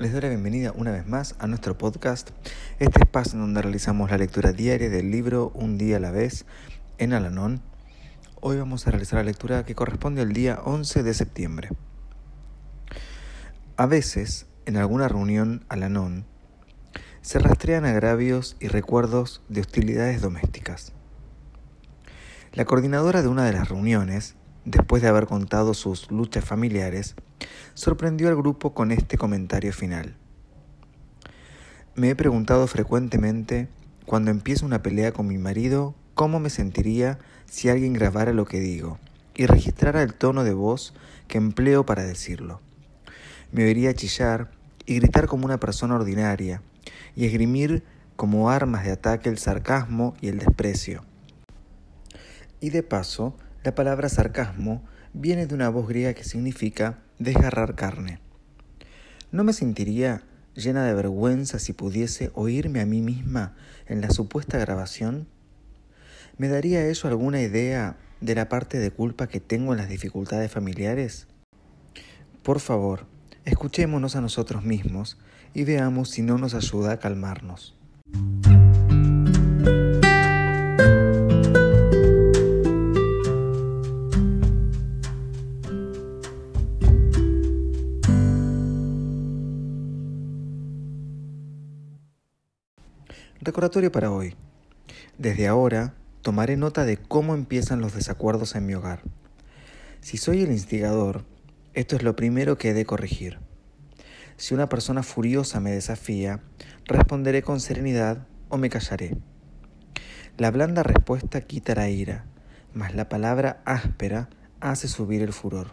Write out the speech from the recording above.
Les doy la bienvenida una vez más a nuestro podcast, este espacio en donde realizamos la lectura diaria del libro Un día a la vez en Alanón Hoy vamos a realizar la lectura que corresponde al día 11 de septiembre. A veces, en alguna reunión alanón, se rastrean agravios y recuerdos de hostilidades domésticas. La coordinadora de una de las reuniones, después de haber contado sus luchas familiares, sorprendió al grupo con este comentario final. Me he preguntado frecuentemente, cuando empiezo una pelea con mi marido, cómo me sentiría si alguien grabara lo que digo y registrara el tono de voz que empleo para decirlo. Me oiría chillar y gritar como una persona ordinaria y esgrimir como armas de ataque el sarcasmo y el desprecio. Y de paso, la palabra sarcasmo viene de una voz griega que significa desgarrar carne. ¿No me sentiría llena de vergüenza si pudiese oírme a mí misma en la supuesta grabación? ¿Me daría eso alguna idea de la parte de culpa que tengo en las dificultades familiares? Por favor, escuchémonos a nosotros mismos y veamos si no nos ayuda a calmarnos. Recordatorio para hoy. Desde ahora, tomaré nota de cómo empiezan los desacuerdos en mi hogar. Si soy el instigador, esto es lo primero que he de corregir. Si una persona furiosa me desafía, responderé con serenidad o me callaré. La blanda respuesta quita la ira, mas la palabra áspera hace subir el furor.